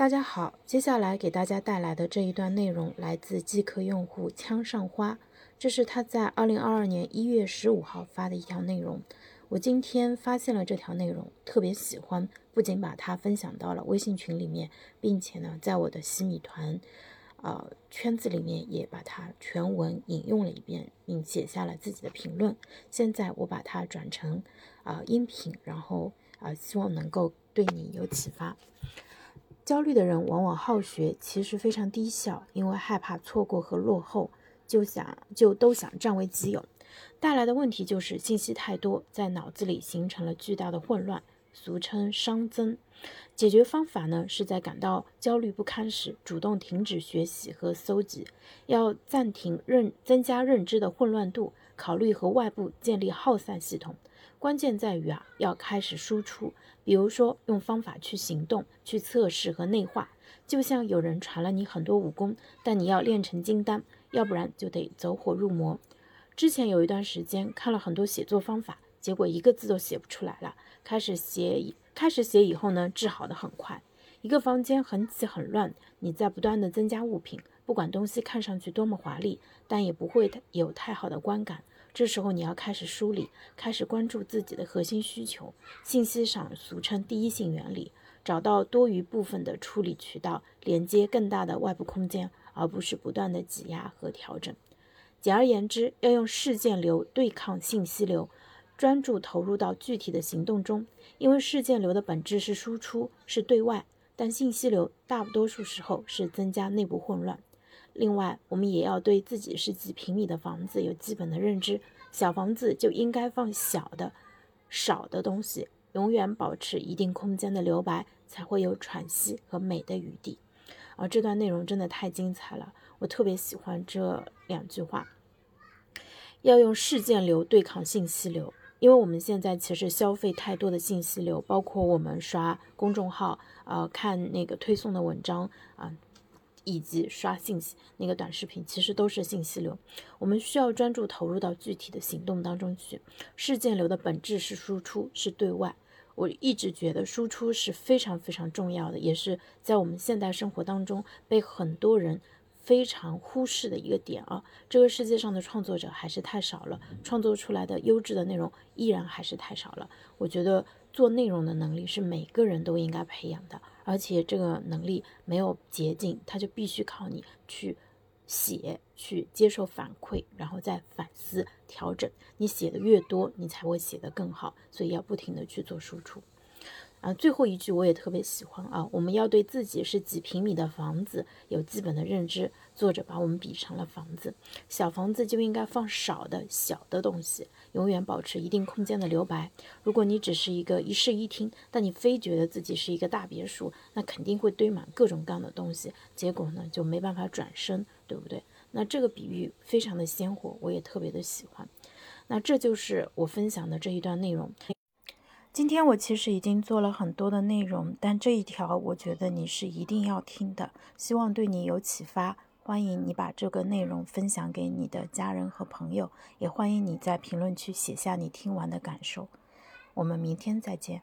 大家好，接下来给大家带来的这一段内容来自即刻用户枪上花，这是他在二零二二年一月十五号发的一条内容。我今天发现了这条内容，特别喜欢，不仅把它分享到了微信群里面，并且呢，在我的洗米团，呃圈子里面也把它全文引用了一遍，并写下了自己的评论。现在我把它转成啊音频，然后啊希望能够对你有启发。焦虑的人往往好学，其实非常低效，因为害怕错过和落后，就想就都想占为己有，带来的问题就是信息太多，在脑子里形成了巨大的混乱，俗称熵增。解决方法呢，是在感到焦虑不堪时，主动停止学习和搜集，要暂停认增加认知的混乱度，考虑和外部建立耗散系统。关键在于啊，要开始输出，比如说用方法去行动、去测试和内化。就像有人传了你很多武功，但你要练成金丹，要不然就得走火入魔。之前有一段时间看了很多写作方法，结果一个字都写不出来了。开始写，开始写以后呢，治好的很快。一个房间很挤很乱，你在不断的增加物品，不管东西看上去多么华丽，但也不会有太好的观感。这时候你要开始梳理，开始关注自己的核心需求，信息上俗称第一性原理，找到多余部分的处理渠道，连接更大的外部空间，而不是不断的挤压和调整。简而言之，要用事件流对抗信息流，专注投入到具体的行动中。因为事件流的本质是输出，是对外，但信息流大多数时候是增加内部混乱。另外，我们也要对自己是几平米的房子有基本的认知。小房子就应该放小的、少的东西，永远保持一定空间的留白，才会有喘息和美的余地。而这段内容真的太精彩了，我特别喜欢这两句话：要用事件流对抗信息流，因为我们现在其实消费太多的信息流，包括我们刷公众号，呃，看那个推送的文章啊。以及刷信息那个短视频，其实都是信息流。我们需要专注投入到具体的行动当中去。事件流的本质是输出，是对外。我一直觉得输出是非常非常重要的，也是在我们现代生活当中被很多人非常忽视的一个点啊。这个世界上的创作者还是太少了，创作出来的优质的内容依然还是太少了。我觉得做内容的能力是每个人都应该培养的。而且这个能力没有捷径，它就必须靠你去写，去接受反馈，然后再反思调整。你写的越多，你才会写得更好。所以要不停的去做输出。啊，最后一句我也特别喜欢啊！我们要对自己是几平米的房子有基本的认知。作者把我们比成了房子，小房子就应该放少的小的东西，永远保持一定空间的留白。如果你只是一个一室一厅，但你非觉得自己是一个大别墅，那肯定会堆满各种各样的东西，结果呢就没办法转身，对不对？那这个比喻非常的鲜活，我也特别的喜欢。那这就是我分享的这一段内容。今天我其实已经做了很多的内容，但这一条我觉得你是一定要听的，希望对你有启发。欢迎你把这个内容分享给你的家人和朋友，也欢迎你在评论区写下你听完的感受。我们明天再见。